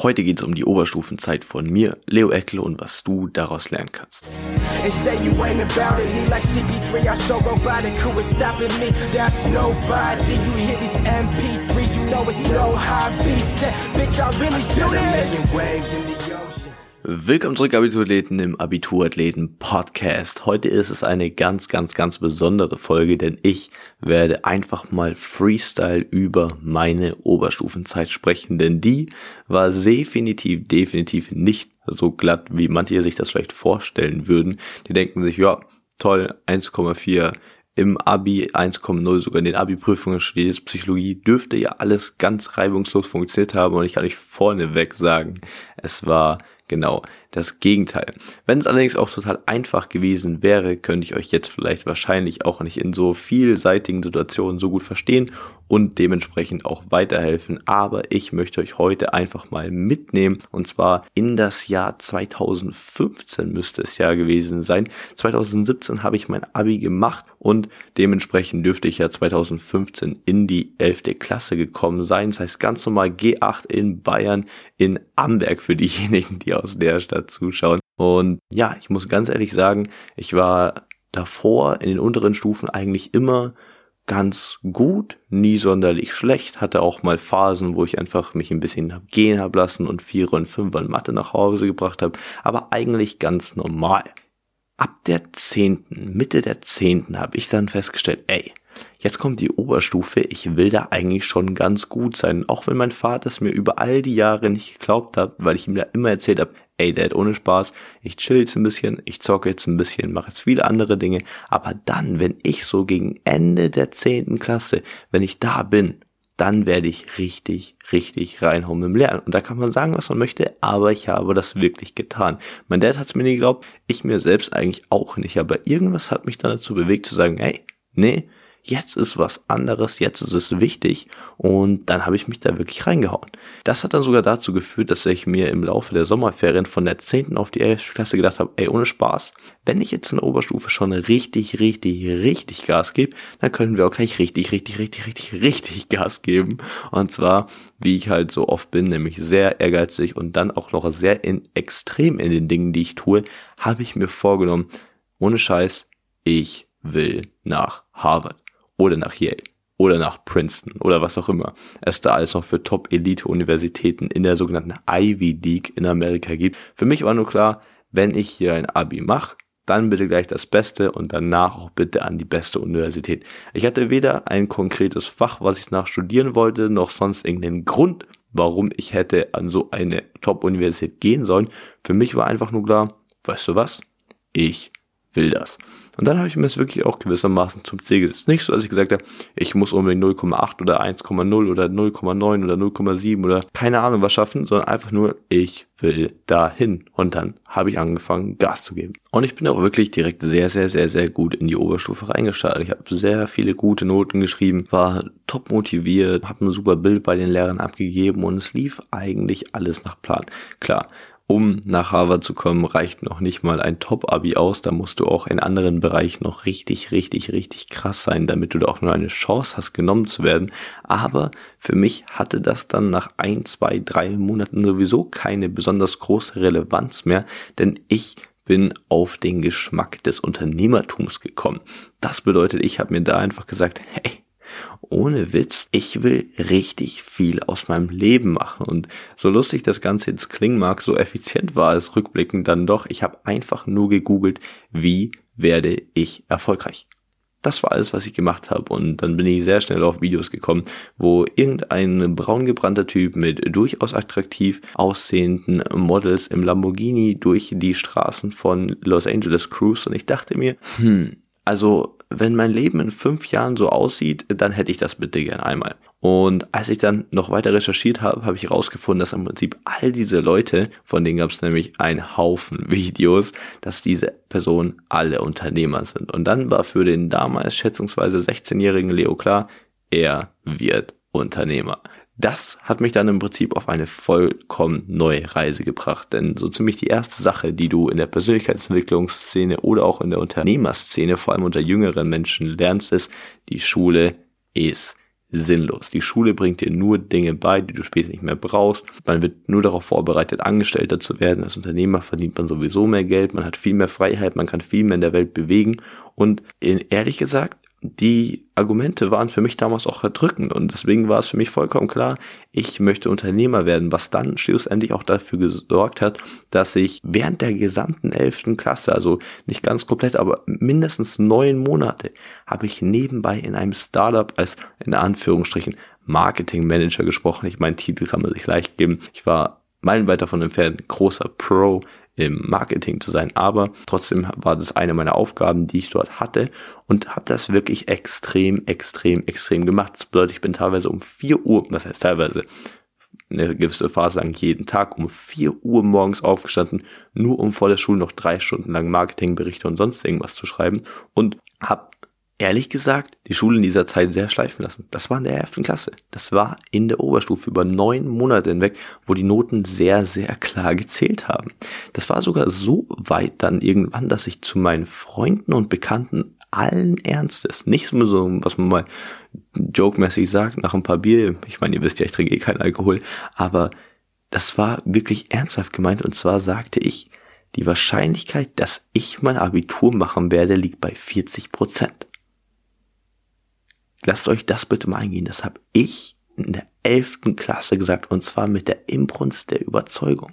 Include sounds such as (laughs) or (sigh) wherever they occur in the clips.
Heute geht es um die Oberstufenzeit von mir, Leo Eckle und was du daraus lernen kannst. Willkommen zurück, Abiturathleten im Abiturathleten Podcast. Heute ist es eine ganz, ganz, ganz besondere Folge, denn ich werde einfach mal Freestyle über meine Oberstufenzeit sprechen, denn die war definitiv, definitiv nicht so glatt, wie manche sich das vielleicht vorstellen würden. Die denken sich, ja, toll, 1,4 im Abi 1,0 sogar in den Abi-Prüfungen studiert Psychologie, dürfte ja alles ganz reibungslos funktioniert haben und ich kann euch vorneweg sagen, es war genau das Gegenteil. Wenn es allerdings auch total einfach gewesen wäre, könnte ich euch jetzt vielleicht wahrscheinlich auch nicht in so vielseitigen Situationen so gut verstehen und dementsprechend auch weiterhelfen. Aber ich möchte euch heute einfach mal mitnehmen und zwar in das Jahr 2015 müsste es ja gewesen sein. 2017 habe ich mein Abi gemacht und dementsprechend dürfte ich ja 2015 in die 11. Klasse gekommen sein. Das heißt ganz normal G8 in Bayern in Amberg für diejenigen, die aus der Stadt zuschauen. Und ja, ich muss ganz ehrlich sagen, ich war davor in den unteren Stufen eigentlich immer ganz gut, nie sonderlich schlecht, hatte auch mal Phasen, wo ich einfach mich ein bisschen gehen hab lassen und Vierer und Fünfer in Mathe nach Hause gebracht habe, aber eigentlich ganz normal. Ab der zehnten, Mitte der zehnten habe ich dann festgestellt, ey, Jetzt kommt die Oberstufe, ich will da eigentlich schon ganz gut sein. Auch wenn mein Vater es mir über all die Jahre nicht geglaubt hat, weil ich ihm da immer erzählt habe, ey Dad, ohne Spaß, ich chill jetzt ein bisschen, ich zocke jetzt ein bisschen, mache jetzt viele andere Dinge. Aber dann, wenn ich so gegen Ende der zehnten Klasse, wenn ich da bin, dann werde ich richtig, richtig reinhauen im Lernen. Und da kann man sagen, was man möchte, aber ich habe das wirklich getan. Mein Dad hat es mir nie geglaubt, ich mir selbst eigentlich auch nicht, aber irgendwas hat mich dann dazu bewegt zu sagen, hey, nee, jetzt ist was anderes, jetzt ist es wichtig und dann habe ich mich da wirklich reingehauen. Das hat dann sogar dazu geführt, dass ich mir im Laufe der Sommerferien von der 10. auf die 11. Klasse gedacht habe, ey, ohne Spaß, wenn ich jetzt in der Oberstufe schon richtig, richtig, richtig Gas gebe, dann können wir auch gleich richtig, richtig, richtig, richtig, richtig Gas geben. Und zwar, wie ich halt so oft bin, nämlich sehr ehrgeizig und dann auch noch sehr in, extrem in den Dingen, die ich tue, habe ich mir vorgenommen, ohne Scheiß, ich will nach Harvard oder nach Yale oder nach Princeton oder was auch immer es da alles noch für Top-Elite-Universitäten in der sogenannten Ivy League in Amerika gibt. Für mich war nur klar, wenn ich hier ein Abi mache, dann bitte gleich das Beste und danach auch bitte an die beste Universität. Ich hatte weder ein konkretes Fach, was ich nach studieren wollte, noch sonst irgendeinen Grund, warum ich hätte an so eine Top-Universität gehen sollen. Für mich war einfach nur klar, weißt du was? Ich will das. Und dann habe ich mir das wirklich auch gewissermaßen zum Ziel gesetzt. Nicht so, dass ich gesagt habe, ich muss unbedingt 0,8 oder 1,0 oder 0,9 oder 0,7 oder keine Ahnung was schaffen, sondern einfach nur, ich will dahin. Und dann habe ich angefangen, Gas zu geben. Und ich bin auch wirklich direkt sehr, sehr, sehr, sehr gut in die Oberstufe reingestartet. Ich habe sehr viele gute Noten geschrieben, war top motiviert, habe ein super Bild bei den Lehrern abgegeben und es lief eigentlich alles nach Plan. Klar, um nach Harvard zu kommen, reicht noch nicht mal ein Top-Abi aus. Da musst du auch in anderen Bereichen noch richtig, richtig, richtig krass sein, damit du da auch nur eine Chance hast, genommen zu werden. Aber für mich hatte das dann nach ein, zwei, drei Monaten sowieso keine besonders große Relevanz mehr, denn ich bin auf den Geschmack des Unternehmertums gekommen. Das bedeutet, ich habe mir da einfach gesagt, hey, ohne Witz, ich will richtig viel aus meinem Leben machen. Und so lustig das Ganze jetzt klingen mag, so effizient war es rückblickend dann doch. Ich habe einfach nur gegoogelt, wie werde ich erfolgreich. Das war alles, was ich gemacht habe. Und dann bin ich sehr schnell auf Videos gekommen, wo irgendein braungebrannter Typ mit durchaus attraktiv aussehenden Models im Lamborghini durch die Straßen von Los Angeles cruise. Und ich dachte mir, hm, also wenn mein Leben in fünf Jahren so aussieht, dann hätte ich das bitte gern einmal. Und als ich dann noch weiter recherchiert habe, habe ich herausgefunden, dass im Prinzip all diese Leute, von denen gab es nämlich einen Haufen (laughs) Videos, dass diese Personen alle Unternehmer sind. Und dann war für den damals schätzungsweise 16-jährigen Leo klar, er wird Unternehmer das hat mich dann im Prinzip auf eine vollkommen neue Reise gebracht. Denn so ziemlich die erste Sache, die du in der Persönlichkeitsentwicklungsszene oder auch in der Unternehmerszene, vor allem unter jüngeren Menschen lernst, ist, die Schule ist sinnlos. Die Schule bringt dir nur Dinge bei, die du später nicht mehr brauchst. Man wird nur darauf vorbereitet, Angestellter zu werden. Als Unternehmer verdient man sowieso mehr Geld, man hat viel mehr Freiheit, man kann viel mehr in der Welt bewegen. Und ehrlich gesagt, die Argumente waren für mich damals auch erdrückend und deswegen war es für mich vollkommen klar, ich möchte Unternehmer werden, was dann schlussendlich auch dafür gesorgt hat, dass ich während der gesamten elften Klasse, also nicht ganz komplett, aber mindestens neun Monate, habe ich nebenbei in einem Startup als in Anführungsstrichen Marketing Manager gesprochen. Ich meinen Titel kann man sich leicht geben. Ich war meilenweit davon entfernt, großer Pro im Marketing zu sein, aber trotzdem war das eine meiner Aufgaben, die ich dort hatte und habe das wirklich extrem, extrem, extrem gemacht. Das bedeutet, ich bin teilweise um 4 Uhr, was heißt teilweise, eine gewisse Phase lang jeden Tag um 4 Uhr morgens aufgestanden, nur um vor der Schule noch drei Stunden lang Marketingberichte und sonst irgendwas zu schreiben und habe ehrlich gesagt die Schule in dieser Zeit sehr schleifen lassen. Das war in der 11. Klasse. Das war in der Oberstufe über neun Monate hinweg, wo die Noten sehr, sehr klar gezählt haben. Das war sogar so weit dann irgendwann, dass ich zu meinen Freunden und Bekannten allen Ernstes, nicht so, was man mal jokemäßig sagt, nach ein paar Bier, ich meine, ihr wisst ja, ich trinke eh keinen Alkohol, aber das war wirklich ernsthaft gemeint und zwar sagte ich, die Wahrscheinlichkeit, dass ich mein Abitur machen werde, liegt bei 40 Prozent. Lasst euch das bitte mal eingehen. Das habe ich in der elften Klasse gesagt und zwar mit der Imbrunst der Überzeugung.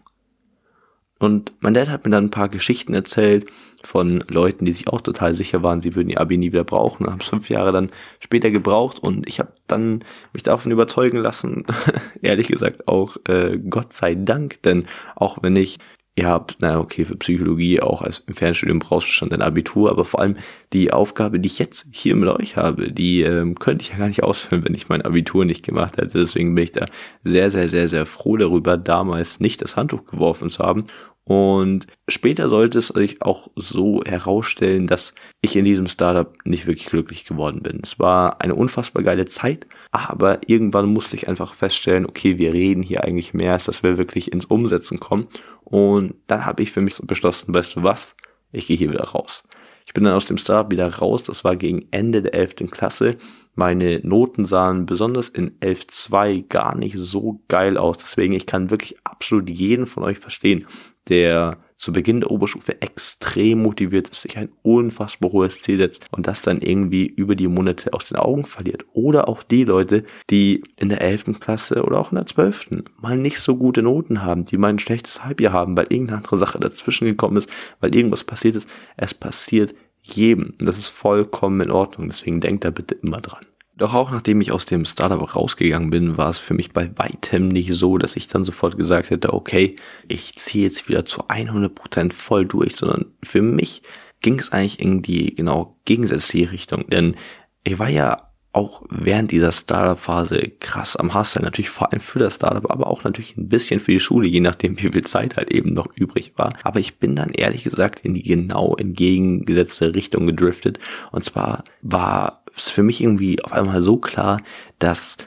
Und mein Dad hat mir dann ein paar Geschichten erzählt von Leuten, die sich auch total sicher waren, sie würden ihr Abi nie wieder brauchen und haben es fünf Jahre dann später gebraucht und ich habe dann mich davon überzeugen lassen, (laughs) ehrlich gesagt auch äh, Gott sei Dank, denn auch wenn ich ihr habt, na okay, für Psychologie auch als im Fernstudium brauchst du schon dein Abitur, aber vor allem die Aufgabe, die ich jetzt hier mit euch habe, die ähm, könnte ich ja gar nicht ausfüllen, wenn ich mein Abitur nicht gemacht hätte. Deswegen bin ich da sehr, sehr, sehr, sehr froh darüber, damals nicht das Handtuch geworfen zu haben und später sollte es sich auch so herausstellen, dass ich in diesem Startup nicht wirklich glücklich geworden bin. Es war eine unfassbar geile Zeit, aber irgendwann musste ich einfach feststellen, okay, wir reden hier eigentlich mehr, als dass wir wirklich ins Umsetzen kommen. Und dann habe ich für mich beschlossen, weißt du was, ich gehe hier wieder raus. Ich bin dann aus dem Startup wieder raus, das war gegen Ende der 11. Klasse. Meine Noten sahen besonders in 11.2 gar nicht so geil aus. Deswegen, ich kann wirklich absolut jeden von euch verstehen, der zu Beginn der Oberstufe extrem motiviert ist, sich ein unfassbar hohes Ziel setzt und das dann irgendwie über die Monate aus den Augen verliert. Oder auch die Leute, die in der 11. Klasse oder auch in der 12. mal nicht so gute Noten haben, die mal ein schlechtes Halbjahr haben, weil irgendeine andere Sache dazwischen gekommen ist, weil irgendwas passiert ist. Es passiert jedem. Das ist vollkommen in Ordnung. Deswegen denkt da bitte immer dran. Doch auch nachdem ich aus dem Startup rausgegangen bin, war es für mich bei weitem nicht so, dass ich dann sofort gesagt hätte, okay, ich ziehe jetzt wieder zu 100% voll durch, sondern für mich ging es eigentlich in die genau gegensätzliche Richtung, denn ich war ja auch während dieser Startup-Phase krass am Hustle, natürlich vor allem für das Startup, aber auch natürlich ein bisschen für die Schule, je nachdem wie viel Zeit halt eben noch übrig war. Aber ich bin dann ehrlich gesagt in die genau entgegengesetzte Richtung gedriftet. Und zwar war es für mich irgendwie auf einmal so klar, dass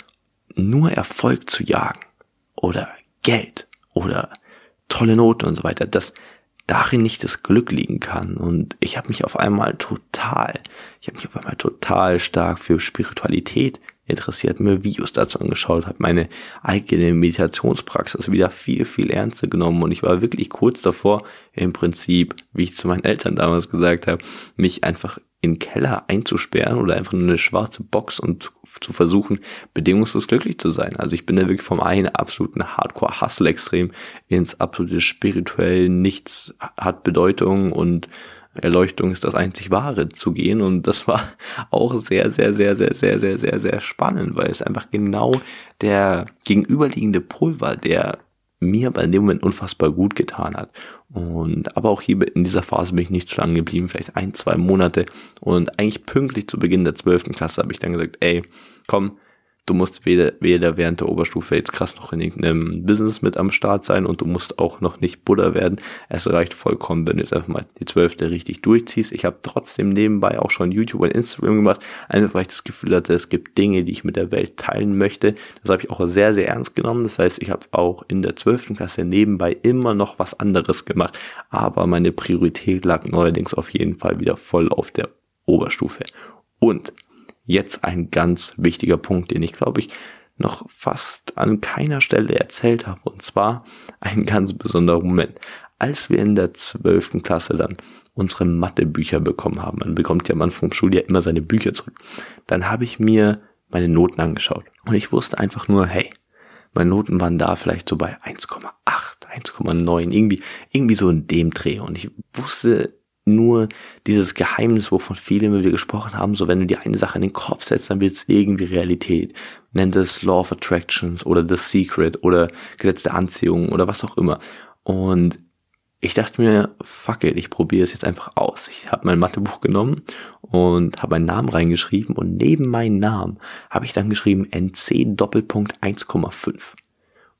nur Erfolg zu jagen oder Geld oder tolle Noten und so weiter, dass darin nicht das Glück liegen kann. Und ich habe mich auf einmal total, ich habe mich auf einmal total stark für Spiritualität interessiert, mir Videos dazu angeschaut, habe meine eigene Meditationspraxis wieder viel, viel ernster genommen und ich war wirklich kurz davor, im Prinzip, wie ich zu meinen Eltern damals gesagt habe, mich einfach in Keller einzusperren oder einfach nur eine schwarze Box und zu versuchen, bedingungslos glücklich zu sein. Also ich bin da wirklich vom einen absoluten Hardcore-Hustle-Extrem ins absolute spirituell nichts hat Bedeutung und Erleuchtung ist das einzig Wahre zu gehen. Und das war (laughs) auch sehr, sehr, sehr, sehr, sehr, sehr, sehr, sehr spannend, weil es einfach genau der gegenüberliegende Pol war, der mir bei dem Moment unfassbar gut getan hat. Und aber auch hier in dieser Phase bin ich nicht zu lange geblieben, vielleicht ein, zwei Monate. Und eigentlich pünktlich zu Beginn der zwölften Klasse habe ich dann gesagt, ey, komm, du musst weder, weder während der Oberstufe jetzt krass noch in irgendeinem Business mit am Start sein und du musst auch noch nicht Buddha werden. Es reicht vollkommen, wenn du jetzt einfach mal die zwölfte richtig durchziehst. Ich habe trotzdem nebenbei auch schon YouTube und Instagram gemacht, einfach weil ich das Gefühl hatte, es gibt Dinge, die ich mit der Welt teilen möchte. Das habe ich auch sehr, sehr ernst genommen. Das heißt, ich habe auch in der zwölften Klasse nebenbei immer noch was anderes gemacht. Aber meine Priorität lag neuerdings auf jeden Fall wieder voll auf der Oberstufe. Und jetzt ein ganz wichtiger Punkt, den ich glaube ich noch fast an keiner Stelle erzählt habe. Und zwar ein ganz besonderer Moment. Als wir in der zwölften Klasse dann unsere Mathebücher bekommen haben, man bekommt ja am Anfang vom Schuljahr immer seine Bücher zurück, dann habe ich mir meine Noten angeschaut. Und ich wusste einfach nur, hey, meine Noten waren da vielleicht so bei 1,8, 1,9, irgendwie, irgendwie so in dem Dreh. Und ich wusste nur dieses Geheimnis, wovon viele immer wieder gesprochen haben, so wenn du dir eine Sache in den Kopf setzt, dann wird es irgendwie Realität. Nennt es Law of Attractions oder The Secret oder Gesetz der Anziehung oder was auch immer. Und ich dachte mir, fuck it, ich probiere es jetzt einfach aus. Ich habe mein Mathebuch genommen und habe meinen Namen reingeschrieben und neben meinen Namen habe ich dann geschrieben NC Doppelpunkt 1,5.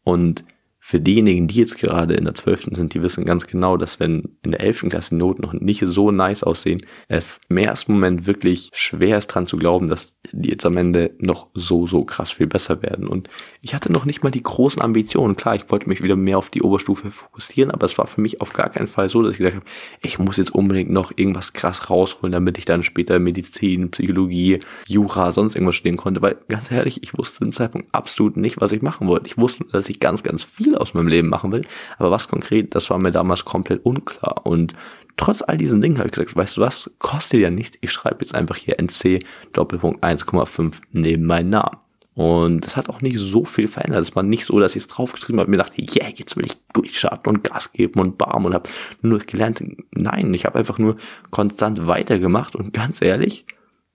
Und für diejenigen, die jetzt gerade in der 12. sind, die wissen ganz genau, dass wenn in der 11. Klasse Noten noch nicht so nice aussehen, es im ersten Moment wirklich schwer ist dran zu glauben, dass die jetzt am Ende noch so, so krass viel besser werden. Und ich hatte noch nicht mal die großen Ambitionen. Klar, ich wollte mich wieder mehr auf die Oberstufe fokussieren, aber es war für mich auf gar keinen Fall so, dass ich gedacht habe, ich muss jetzt unbedingt noch irgendwas krass rausholen, damit ich dann später Medizin, Psychologie, Jura, sonst irgendwas stehen konnte. Weil ganz ehrlich, ich wusste zu dem Zeitpunkt absolut nicht, was ich machen wollte. Ich wusste, dass ich ganz, ganz viel aus meinem Leben machen will. Aber was konkret, das war mir damals komplett unklar. Und trotz all diesen Dingen habe ich gesagt, weißt du was, kostet ja nichts. Ich schreibe jetzt einfach hier NC Doppelpunkt 1,5 neben meinen Namen. Und das hat auch nicht so viel verändert. Es war nicht so, dass ich es draufgeschrieben habe mir dachte, yeah, jetzt will ich durchstarten und Gas geben und bam und habe nur gelernt. Nein, ich habe einfach nur konstant weitergemacht und ganz ehrlich,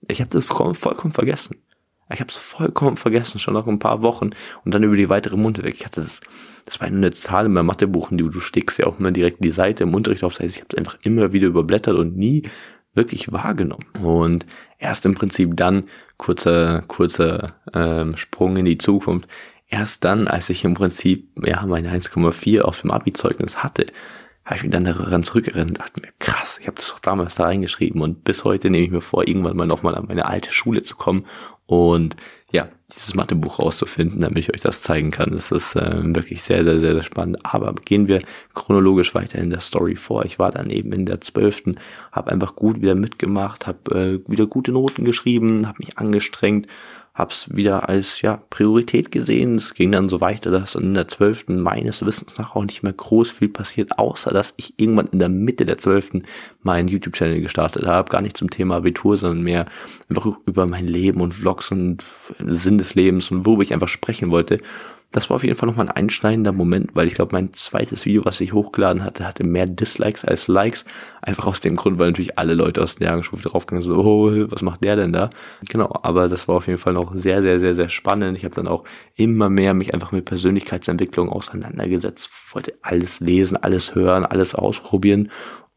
ich habe das vollkommen vergessen. Ich habe es vollkommen vergessen, schon nach ein paar Wochen und dann über die weitere Munde weg. Ich hatte das, das war eine Zahl in meinem Mathebuch, und du, du steckst ja auch immer direkt die Seite im Unterricht auf. Das heißt, ich habe es einfach immer wieder überblättert und nie wirklich wahrgenommen. Und erst im Prinzip dann, kurzer, kurzer ähm, Sprung in die Zukunft, erst dann, als ich im Prinzip ja meine 1,4 auf dem Abi-Zeugnis hatte, habe ich mich dann daran zurückerinnert und dachte mir, krass, ich habe das doch damals da reingeschrieben und bis heute nehme ich mir vor, irgendwann mal nochmal an meine alte Schule zu kommen und ja, dieses Mathebuch rauszufinden, damit ich euch das zeigen kann. Das ist äh, wirklich sehr, sehr, sehr, spannend. Aber gehen wir chronologisch weiter in der Story vor. Ich war dann eben in der zwölften, habe einfach gut wieder mitgemacht, habe äh, wieder gute Noten geschrieben, habe mich angestrengt hab's wieder als ja Priorität gesehen. Es ging dann so weiter, dass in der zwölften meines Wissens nach auch nicht mehr groß viel passiert, außer dass ich irgendwann in der Mitte der zwölften meinen YouTube-Channel gestartet habe. Gar nicht zum Thema Abitur, sondern mehr einfach über mein Leben und Vlogs und Sinn des Lebens und worüber ich einfach sprechen wollte das war auf jeden Fall nochmal ein einschneidender Moment, weil ich glaube, mein zweites Video, was ich hochgeladen hatte, hatte mehr Dislikes als Likes. Einfach aus dem Grund, weil natürlich alle Leute aus der Jahrgangsstufe draufgegangen so, oh, was macht der denn da? Genau, aber das war auf jeden Fall noch sehr, sehr, sehr, sehr spannend. Ich habe dann auch immer mehr mich einfach mit Persönlichkeitsentwicklung auseinandergesetzt, wollte alles lesen, alles hören, alles ausprobieren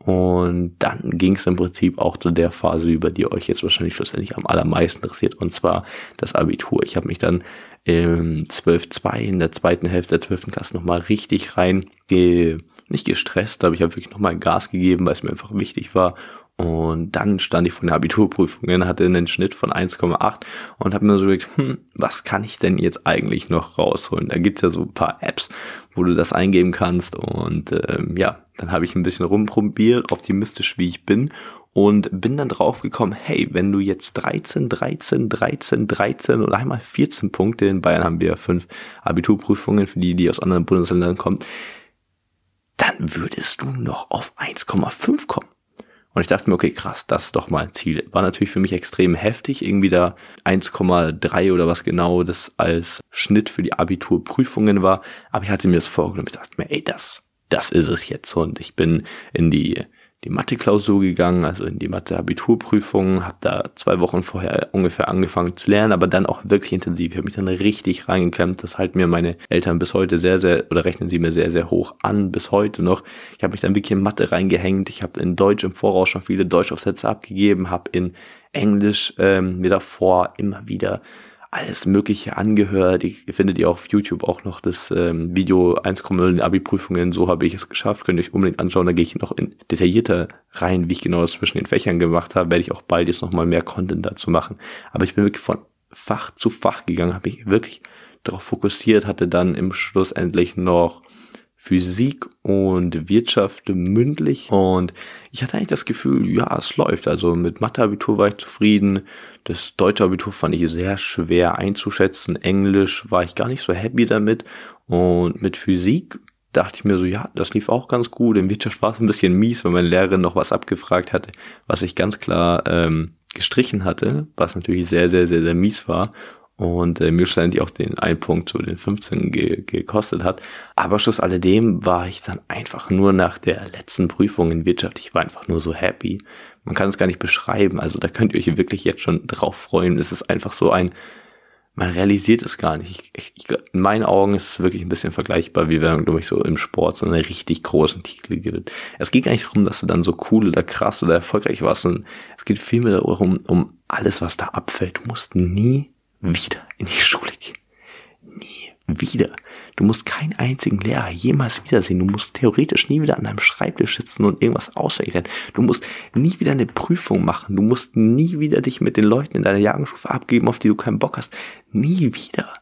und dann ging es im Prinzip auch zu der Phase, über die euch jetzt wahrscheinlich schlussendlich am allermeisten interessiert, und zwar das Abitur. Ich habe mich dann im 12.2 in der zweiten Hälfte der 12. Klasse nochmal richtig rein, ge nicht gestresst, aber ich habe wirklich nochmal Gas gegeben, weil es mir einfach wichtig war und dann stand ich vor der Abiturprüfung und hatte einen Schnitt von 1,8 und habe mir so gedacht, hm, was kann ich denn jetzt eigentlich noch rausholen? Da gibt's ja so ein paar Apps, wo du das eingeben kannst. Und ähm, ja, dann habe ich ein bisschen rumprobiert, optimistisch wie ich bin. Und bin dann drauf gekommen, hey, wenn du jetzt 13, 13, 13, 13 und einmal 14 Punkte, in Bayern haben wir fünf Abiturprüfungen für die, die aus anderen Bundesländern kommen, dann würdest du noch auf 1,5 kommen. Und ich dachte mir, okay, krass, das ist doch mal ein Ziel. War natürlich für mich extrem heftig, irgendwie da 1,3 oder was genau das als Schnitt für die Abiturprüfungen war. Aber ich hatte mir das vorgenommen. Ich dachte mir, ey, das, das ist es jetzt. Und ich bin in die die Mathe-Klausur gegangen, also in die Mathe-Abiturprüfung, habe da zwei Wochen vorher ungefähr angefangen zu lernen, aber dann auch wirklich intensiv. Ich habe mich dann richtig reingeklemmt. Das halten mir meine Eltern bis heute sehr, sehr, oder rechnen sie mir sehr, sehr hoch an, bis heute noch. Ich habe mich dann wirklich in Mathe reingehängt. Ich habe in Deutsch im Voraus schon viele Deutschaufsätze abgegeben, habe in Englisch ähm, mir davor immer wieder alles Mögliche angehört. Ich findet ihr auf YouTube auch noch das ähm, Video 1,0 in Abi-Prüfungen. So habe ich es geschafft. Könnt ihr euch unbedingt anschauen. Da gehe ich noch in detaillierter rein, wie ich genau das zwischen den Fächern gemacht habe. Werde ich auch bald jetzt nochmal mehr Content dazu machen. Aber ich bin wirklich von Fach zu Fach gegangen, habe mich wirklich darauf fokussiert, hatte dann im Schluss endlich noch Physik und Wirtschaft mündlich und ich hatte eigentlich das Gefühl, ja, es läuft. Also mit Mathe-Abitur war ich zufrieden. Das deutsche Abitur fand ich sehr schwer einzuschätzen. Englisch war ich gar nicht so happy damit und mit Physik dachte ich mir so, ja, das lief auch ganz gut. In Wirtschaft war es ein bisschen mies, weil meine Lehrerin noch was abgefragt hatte, was ich ganz klar ähm, gestrichen hatte, was natürlich sehr, sehr, sehr, sehr mies war und äh, mir schlussendlich auch den einen Punkt zu den 15 ge gekostet hat. Aber schluss alledem war ich dann einfach nur nach der letzten Prüfung in Wirtschaft, ich war einfach nur so happy. Man kann es gar nicht beschreiben, also da könnt ihr euch wirklich jetzt schon drauf freuen. Es ist einfach so ein, man realisiert es gar nicht. Ich, ich, in meinen Augen ist es wirklich ein bisschen vergleichbar, wie wenn man, glaube ich, so im Sport so einen richtig großen Titel gibt. Es geht gar nicht darum, dass du dann so cool oder krass oder erfolgreich warst, es geht vielmehr darum, um alles, was da abfällt. Du musst nie wieder in die Schule gehen. Nie wieder. Du musst keinen einzigen Lehrer jemals wiedersehen. Du musst theoretisch nie wieder an deinem Schreibtisch sitzen und irgendwas auswendig Du musst nie wieder eine Prüfung machen. Du musst nie wieder dich mit den Leuten in deiner Jahrgangsstufe abgeben, auf die du keinen Bock hast. Nie wieder.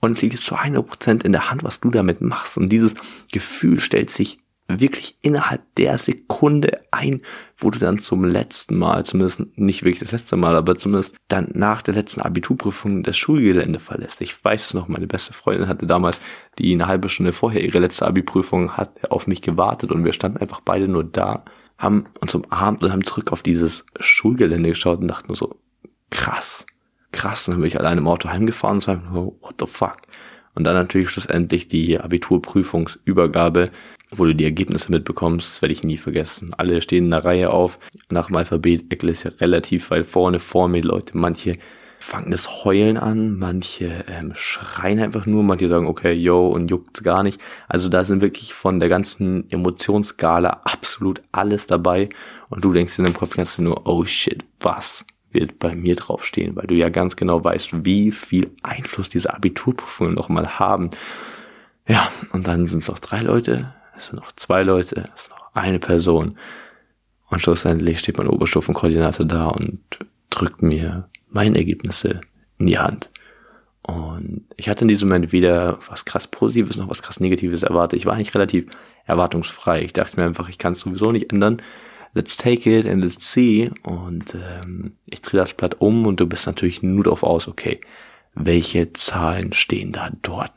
Und es liegt zu 100% in der Hand, was du damit machst. Und dieses Gefühl stellt sich wirklich innerhalb der Sekunde ein, wo du dann zum letzten Mal, zumindest nicht wirklich das letzte Mal, aber zumindest dann nach der letzten Abiturprüfung das Schulgelände verlässt. Ich weiß es noch, meine beste Freundin hatte damals, die eine halbe Stunde vorher ihre letzte Abiprüfung hat, auf mich gewartet und wir standen einfach beide nur da, haben uns umarmt und haben zurück auf dieses Schulgelände geschaut und dachten so, krass, krass. Und dann bin ich allein im Auto heimgefahren und so, what the fuck. Und dann natürlich schlussendlich die Abiturprüfungsübergabe, wo du die Ergebnisse mitbekommst, werde ich nie vergessen. Alle stehen in einer Reihe auf, nach dem Alphabet, Eckel ist ja relativ weit vorne. Vor mir, Leute, manche fangen das Heulen an, manche ähm, schreien einfach nur, manche sagen, okay, yo, und juckt's gar nicht. Also da sind wirklich von der ganzen Emotionsskala absolut alles dabei. Und du denkst in deinem Kopf ganz nur, oh shit, was wird bei mir draufstehen, weil du ja ganz genau weißt, wie viel Einfluss diese Abiturprüfungen nochmal haben. Ja, und dann sind es noch drei Leute, es sind noch zwei Leute, es ist noch eine Person. Und schlussendlich steht mein Oberstufenkoordinator da und drückt mir meine Ergebnisse in die Hand. Und ich hatte in diesem Moment weder was krass Positives noch was krass Negatives erwartet. Ich war eigentlich relativ erwartungsfrei. Ich dachte mir einfach, ich kann es sowieso nicht ändern let's take it and let's see. Und ähm, ich drehe das Blatt um und du bist natürlich nur darauf aus, okay, welche Zahlen stehen da dort?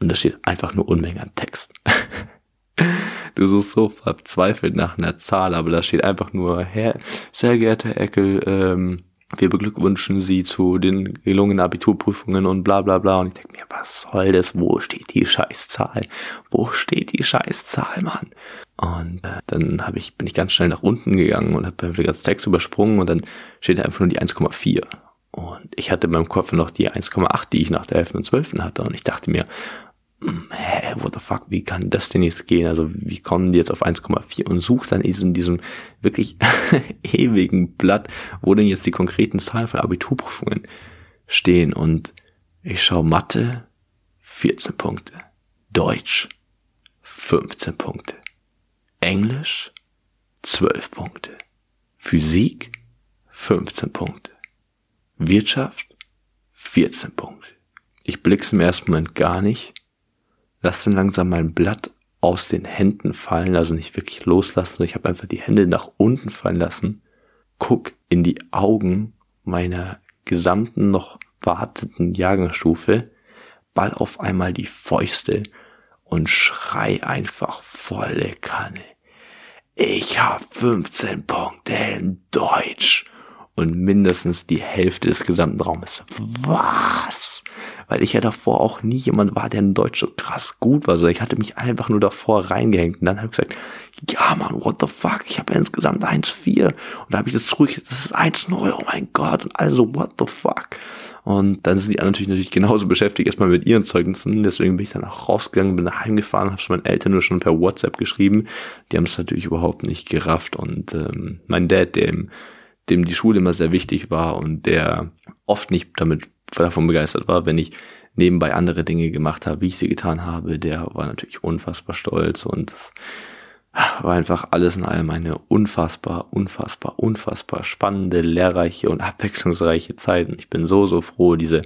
Und da steht einfach nur Unmenge an Text. (laughs) du suchst so verzweifelt nach einer Zahl, aber da steht einfach nur, Herr, sehr geehrter Eckel, ähm, wir beglückwünschen Sie zu den gelungenen Abiturprüfungen und bla bla bla. Und ich denke mir, was soll das? Wo steht die Scheißzahl? Wo steht die Scheißzahl, Mann? Und äh, dann hab ich, bin ich ganz schnell nach unten gegangen und habe den ganzen Text übersprungen und dann steht da einfach nur die 1,4. Und ich hatte in meinem Kopf noch die 1,8, die ich nach der 11. und 12. hatte. Und ich dachte mir, hä, what the fuck, wie kann das denn jetzt gehen? Also wie kommen die jetzt auf 1,4 und sucht dann in diesem wirklich (laughs) ewigen Blatt, wo denn jetzt die konkreten Zahlen von Abiturprüfungen stehen? Und ich schaue Mathe 14 Punkte, Deutsch 15 Punkte, Englisch 12 Punkte, Physik 15 Punkte, Wirtschaft 14 Punkte. Ich blick's im ersten Moment gar nicht lass dann langsam mein Blatt aus den Händen fallen, also nicht wirklich loslassen, ich habe einfach die Hände nach unten fallen lassen, guck in die Augen meiner gesamten noch warteten Jahrgangsstufe, ball auf einmal die Fäuste und schrei einfach volle Kanne. Ich hab 15 Punkte in Deutsch und mindestens die Hälfte des gesamten Raumes. Was? Weil ich ja davor auch nie jemand war, der in Deutsch so krass gut war. So, ich hatte mich einfach nur davor reingehängt und dann habe ich gesagt, ja man, what the fuck, ich habe ja insgesamt 1,4 und da habe ich das zurück, das ist 1,0, oh mein Gott und also what the fuck. Und dann sind die natürlich natürlich genauso beschäftigt erstmal mit ihren Zeugnissen, deswegen bin ich dann auch rausgegangen, bin nach heimgefahren, habe es meinen Eltern nur schon per WhatsApp geschrieben. Die haben es natürlich überhaupt nicht gerafft und ähm, mein Dad, dem dem die Schule immer sehr wichtig war und der oft nicht damit davon begeistert war, wenn ich nebenbei andere Dinge gemacht habe, wie ich sie getan habe, der war natürlich unfassbar stolz und es war einfach alles in allem eine unfassbar, unfassbar, unfassbar spannende, lehrreiche und abwechslungsreiche Zeit. Und ich bin so, so froh, diese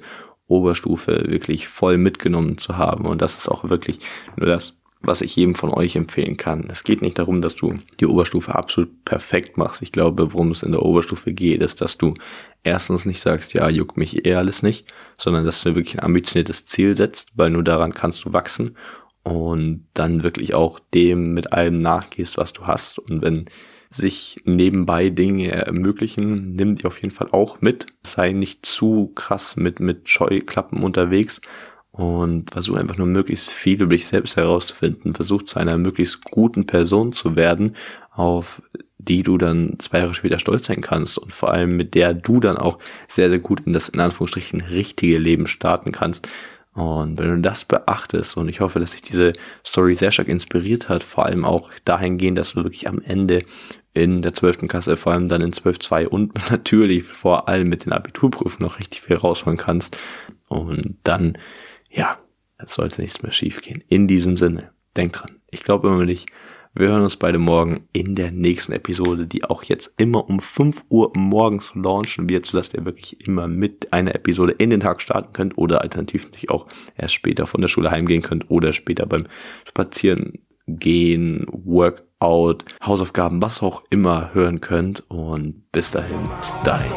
Oberstufe wirklich voll mitgenommen zu haben. Und das ist auch wirklich nur das was ich jedem von euch empfehlen kann. Es geht nicht darum, dass du die Oberstufe absolut perfekt machst. Ich glaube, worum es in der Oberstufe geht, ist, dass du erstens nicht sagst, ja, juckt mich eh alles nicht, sondern dass du wirklich ein ambitioniertes Ziel setzt, weil nur daran kannst du wachsen und dann wirklich auch dem mit allem nachgehst, was du hast. Und wenn sich nebenbei Dinge ermöglichen, nimm die auf jeden Fall auch mit. Sei nicht zu krass mit, mit Scheuklappen unterwegs und versuch einfach nur möglichst viel über dich selbst herauszufinden. Versuch zu einer möglichst guten Person zu werden, auf die du dann zwei Jahre später stolz sein kannst und vor allem mit der du dann auch sehr, sehr gut in das in Anführungsstrichen richtige Leben starten kannst. Und wenn du das beachtest, und ich hoffe, dass sich diese Story sehr stark inspiriert hat, vor allem auch dahingehend, dass du wirklich am Ende in der zwölften Klasse, vor allem dann in 12.2 und (laughs) natürlich vor allem mit den Abiturprüfen noch richtig viel rausholen kannst. Und dann, ja, sollte nichts mehr schief gehen. In diesem Sinne, denk dran. Ich glaube immer nicht, wir hören uns beide morgen in der nächsten Episode, die auch jetzt immer um 5 Uhr morgens launchen wird, sodass ihr wirklich immer mit einer Episode in den Tag starten könnt oder alternativ natürlich auch erst später von der Schule heimgehen könnt oder später beim Spazieren gehen, Workout, Hausaufgaben, was auch immer hören könnt. Und bis dahin, dein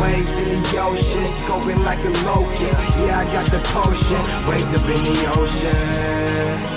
Waves in the ocean, scoping like a locust. Yeah, I got the potion. Waves up in the ocean.